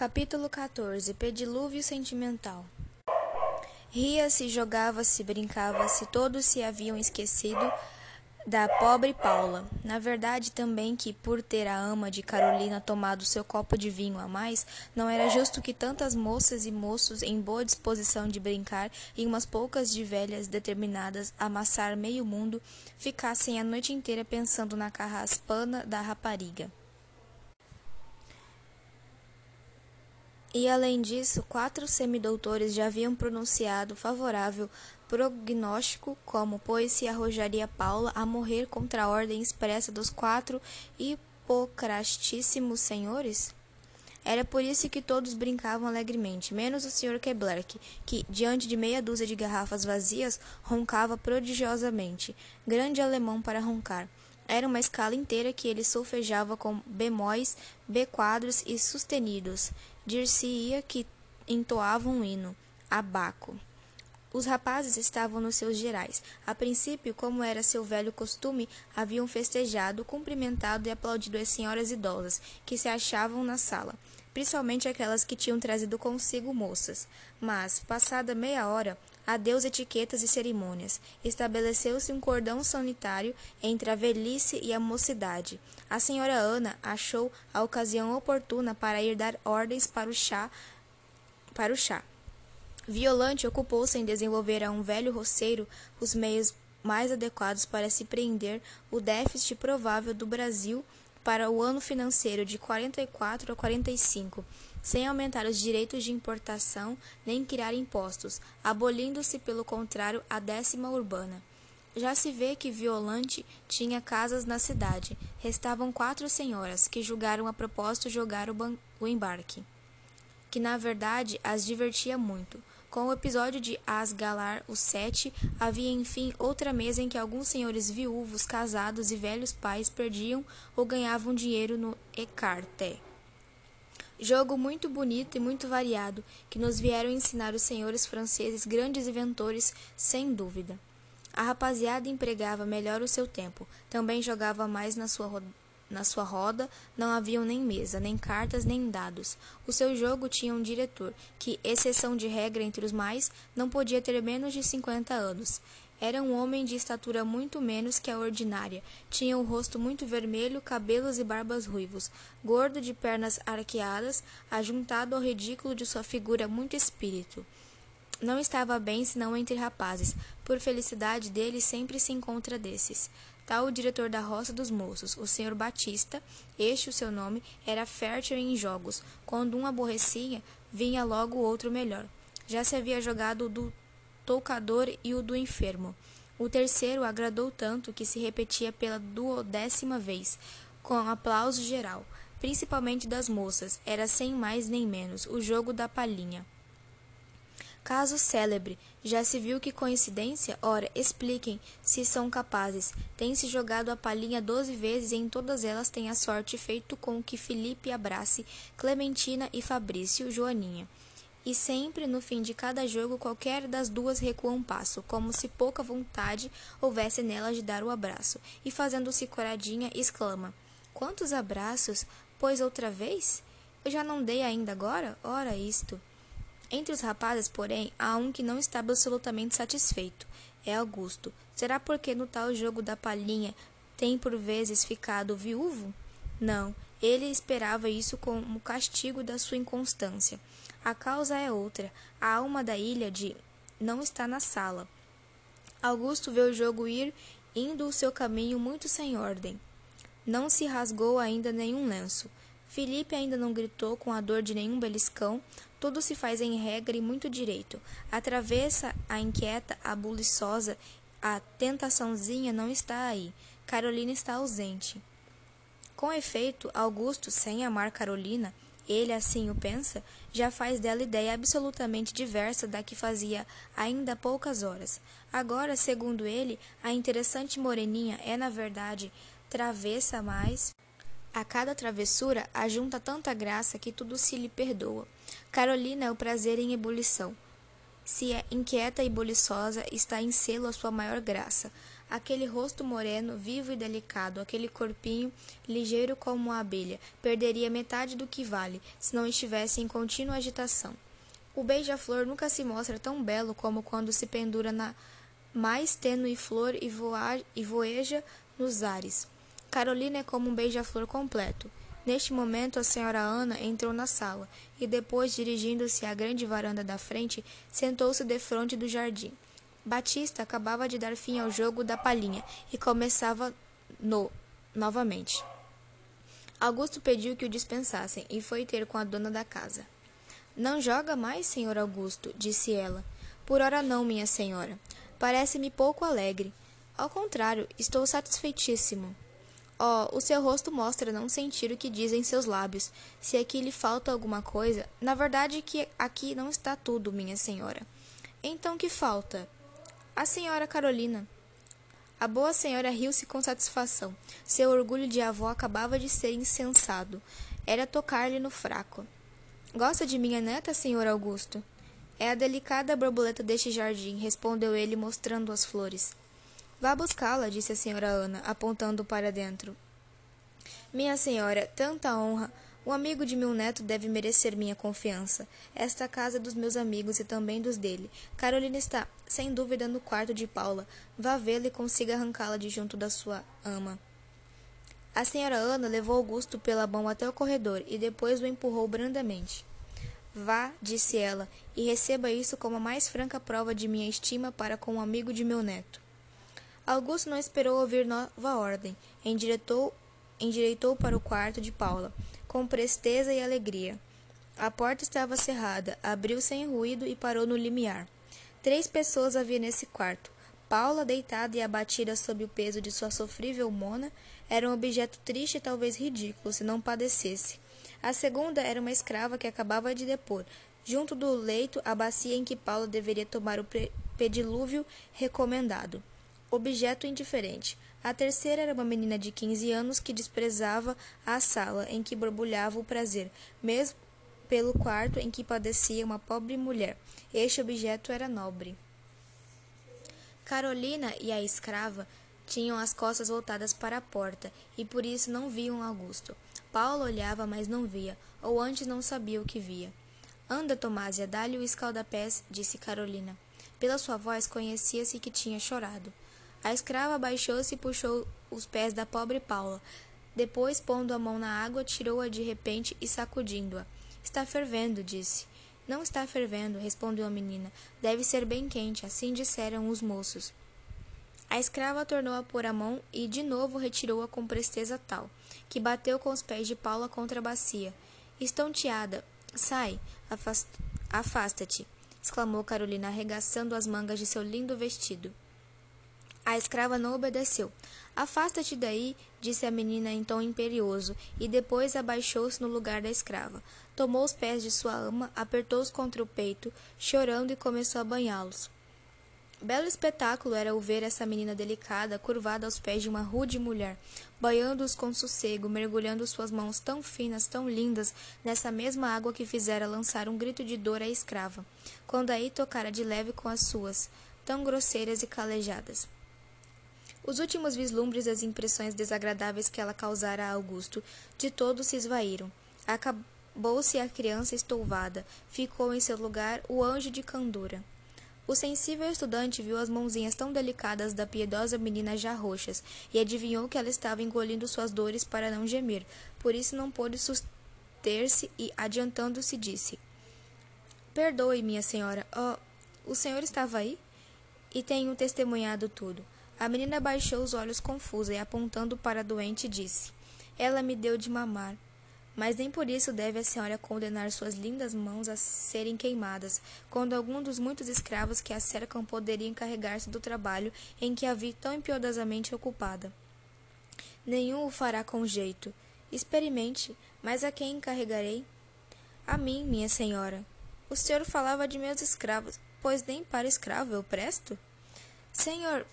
Capítulo 14 Pedilúvio Sentimental Ria-se, jogava-se, brincava-se, todos se haviam esquecido da pobre Paula. Na verdade, também que, por ter a ama de Carolina tomado seu copo de vinho a mais, não era justo que tantas moças e moços em boa disposição de brincar e umas poucas de velhas determinadas a amassar meio mundo ficassem a noite inteira pensando na carraspana da rapariga. E além disso, quatro semidoutores já haviam pronunciado favorável prognóstico, como pois se arrojaria Paula a morrer contra a ordem expressa dos quatro hipocrastíssimos senhores? Era por isso que todos brincavam alegremente, menos o Sr. Keblerk, que, diante de meia dúzia de garrafas vazias, roncava prodigiosamente. Grande alemão para roncar. Era uma escala inteira que ele solfejava com bemóis, B-quadros e sustenidos. Dir-se-ia que entoava um hino, abaco. Os rapazes estavam nos seus gerais. A princípio, como era seu velho costume, haviam festejado, cumprimentado e aplaudido as senhoras idosas que se achavam na sala, principalmente aquelas que tinham trazido consigo moças. Mas, passada meia hora, adeus etiquetas e cerimônias. Estabeleceu-se um cordão sanitário entre a velhice e a mocidade. A senhora Ana achou a ocasião oportuna para ir dar ordens para o chá. Para o chá. Violante ocupou-se em desenvolver a um velho roceiro os meios mais adequados para se prender o déficit provável do Brasil para o ano financeiro de 44 a 45 sem aumentar os direitos de importação nem criar impostos, abolindo-se, pelo contrário, a décima urbana. Já se vê que Violante tinha casas na cidade. Restavam quatro senhoras, que julgaram a propósito jogar o, o embarque, que na verdade as divertia muito. Com o episódio de Asgalar o Sete, havia enfim outra mesa em que alguns senhores viúvos, casados e velhos pais perdiam ou ganhavam dinheiro no ecarte. Jogo muito bonito e muito variado, que nos vieram ensinar os senhores franceses grandes inventores, sem dúvida. A rapaziada empregava melhor o seu tempo, também jogava mais na sua, roda, na sua roda, não haviam nem mesa, nem cartas, nem dados. O seu jogo tinha um diretor, que, exceção de regra entre os mais, não podia ter menos de cinquenta anos. Era um homem de estatura muito menos que a ordinária. Tinha o rosto muito vermelho, cabelos e barbas ruivos, gordo de pernas arqueadas, ajuntado ao ridículo de sua figura muito espírito. Não estava bem senão entre rapazes. Por felicidade dele, sempre se encontra desses. Tal o diretor da roça dos moços, o senhor Batista, este o seu nome, era fértil em jogos. Quando um aborrecia, vinha logo outro melhor. Já se havia jogado do toucador e o do enfermo. O terceiro agradou tanto que se repetia pela duodécima vez, com aplauso geral, principalmente das moças. Era sem mais nem menos o jogo da palhinha. Caso célebre, já se viu que coincidência? Ora, expliquem, se são capazes. Tem-se jogado a palhinha doze vezes e em todas elas tem a sorte feito com que Felipe abrace Clementina e Fabrício Joaninha e sempre no fim de cada jogo qualquer das duas recua um passo, como se pouca vontade houvesse nela de dar o abraço, e fazendo-se coradinha, exclama: Quantos abraços? Pois outra vez? Eu já não dei ainda agora? Ora isto. Entre os rapazes, porém, há um que não está absolutamente satisfeito. É Augusto. Será porque no tal jogo da palhinha tem por vezes ficado viúvo? Não, ele esperava isso como castigo da sua inconstância. A causa é outra. A alma da ilha de não está na sala. Augusto vê o jogo ir indo o seu caminho muito sem ordem. Não se rasgou ainda nenhum lenço. Felipe ainda não gritou com a dor de nenhum beliscão. Tudo se faz em regra e muito direito. A travessa, a inquieta, a buliçosa, a tentaçãozinha não está aí. Carolina está ausente. Com efeito, Augusto, sem amar Carolina, ele assim o pensa, já faz dela ideia absolutamente diversa da que fazia ainda há poucas horas. Agora, segundo ele, a interessante moreninha é, na verdade, travessa mais. A cada travessura ajunta tanta graça que tudo se lhe perdoa. Carolina é o prazer em ebulição. Se é inquieta e buliçosa, está em selo a sua maior graça. Aquele rosto moreno, vivo e delicado, aquele corpinho ligeiro como uma abelha, perderia metade do que vale, se não estivesse em contínua agitação. O beija-flor nunca se mostra tão belo como quando se pendura na mais tênue flor e, e voeja nos ares. Carolina é como um beija-flor completo. Neste momento, a senhora Ana entrou na sala e, depois, dirigindo-se à grande varanda da frente, sentou-se defronte do jardim. Batista acabava de dar fim ao jogo da palhinha e começava no novamente. Augusto pediu que o dispensassem e foi ter com a dona da casa. Não joga mais, senhor Augusto, disse ela. Por ora não, minha senhora. Parece-me pouco alegre. Ao contrário, estou satisfeitíssimo. Oh, o seu rosto mostra não sentir o que dizem seus lábios. Se aqui lhe falta alguma coisa, na verdade que aqui não está tudo, minha senhora. Então que falta? A senhora Carolina. A boa senhora riu-se com satisfação. Seu orgulho de avó acabava de ser insensado. Era tocar-lhe no fraco. Gosta de minha neta, senhor Augusto? É a delicada borboleta deste jardim, respondeu ele, mostrando as flores. Vá buscá-la, disse a senhora Ana, apontando para dentro. Minha senhora, tanta honra. O amigo de meu neto deve merecer minha confiança. Esta casa é dos meus amigos e também dos dele. Carolina está, sem dúvida, no quarto de Paula. Vá vê-la e consiga arrancá-la de junto da sua ama. A senhora Ana levou Augusto pela mão até o corredor e depois o empurrou brandamente. Vá, disse ela, e receba isso como a mais franca prova de minha estima para com um amigo de meu neto. Augusto não esperou ouvir nova ordem. Endireitou, endireitou para o quarto de Paula com presteza e alegria. A porta estava cerrada, abriu sem ruído e parou no limiar. Três pessoas havia nesse quarto. Paula, deitada e abatida sob o peso de sua sofrível mona, era um objeto triste e talvez ridículo, se não padecesse. A segunda era uma escrava que acabava de depor, junto do leito, a bacia em que Paula deveria tomar o pedilúvio recomendado. Objeto indiferente. A terceira era uma menina de quinze anos que desprezava a sala em que borbulhava o prazer, mesmo pelo quarto em que padecia uma pobre mulher. Este objeto era nobre. Carolina e a escrava tinham as costas voltadas para a porta e por isso não viam Augusto. Paulo olhava, mas não via, ou antes não sabia o que via. Anda, Tomásia, dá-lhe o escaldapés, disse Carolina. Pela sua voz conhecia-se que tinha chorado. A escrava abaixou-se e puxou os pés da pobre Paula. Depois, pondo a mão na água, tirou-a de repente e sacudindo-a. Está fervendo, disse. Não está fervendo, respondeu a menina. Deve ser bem quente, assim disseram os moços. A escrava tornou a pôr a mão e de novo retirou-a com presteza tal, que bateu com os pés de Paula contra a bacia. Estonteada. Sai, afasta-te, exclamou Carolina, arregaçando as mangas de seu lindo vestido. A escrava não obedeceu. Afasta-te daí, disse a menina em tom imperioso, e depois abaixou-se no lugar da escrava. Tomou os pés de sua ama, apertou-os contra o peito, chorando e começou a banhá-los. Belo espetáculo era o ver essa menina delicada curvada aos pés de uma rude mulher, banhando-os com sossego, mergulhando suas mãos tão finas, tão lindas, nessa mesma água que fizera lançar um grito de dor à escrava, quando aí tocara de leve com as suas, tão grosseiras e calejadas. Os últimos vislumbres das impressões desagradáveis que ela causara a Augusto de todo se esvaíram. Acabou-se a criança estouvada, ficou em seu lugar o anjo de candura. O sensível estudante viu as mãozinhas tão delicadas da piedosa menina já roxas e adivinhou que ela estava engolindo suas dores para não gemer. Por isso não pôde suster-se e, adiantando-se, disse: Perdoe, minha senhora. Oh, o senhor estava aí? E tenho testemunhado tudo. A menina baixou os olhos confusa e, apontando para a doente, disse: Ela me deu de mamar. Mas nem por isso deve a senhora condenar suas lindas mãos a serem queimadas, quando algum dos muitos escravos que a cercam poderia encarregar-se do trabalho em que a vi tão impiedosamente ocupada. Nenhum o fará com jeito. Experimente, mas a quem encarregarei? A mim, minha senhora. O senhor falava de meus escravos, pois nem para escravo eu presto? Senhor,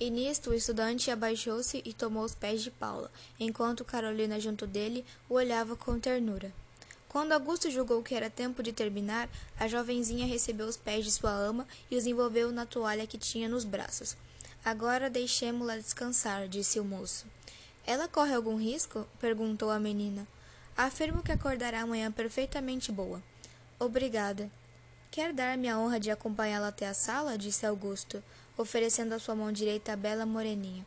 e nisto o estudante abaixou-se e tomou os pés de Paula, enquanto Carolina junto dele o olhava com ternura. Quando Augusto julgou que era tempo de terminar, a jovenzinha recebeu os pés de sua ama e os envolveu na toalha que tinha nos braços. Agora deixemo-la descansar, disse o moço. Ela corre algum risco? perguntou a menina. Afirmo que acordará amanhã perfeitamente boa. Obrigada. Quer dar-me a honra de acompanhá-la até a sala? disse Augusto, oferecendo a sua mão direita à bela moreninha.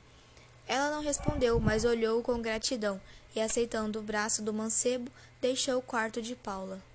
Ela não respondeu, mas olhou com gratidão e, aceitando o braço do mancebo, deixou o quarto de Paula.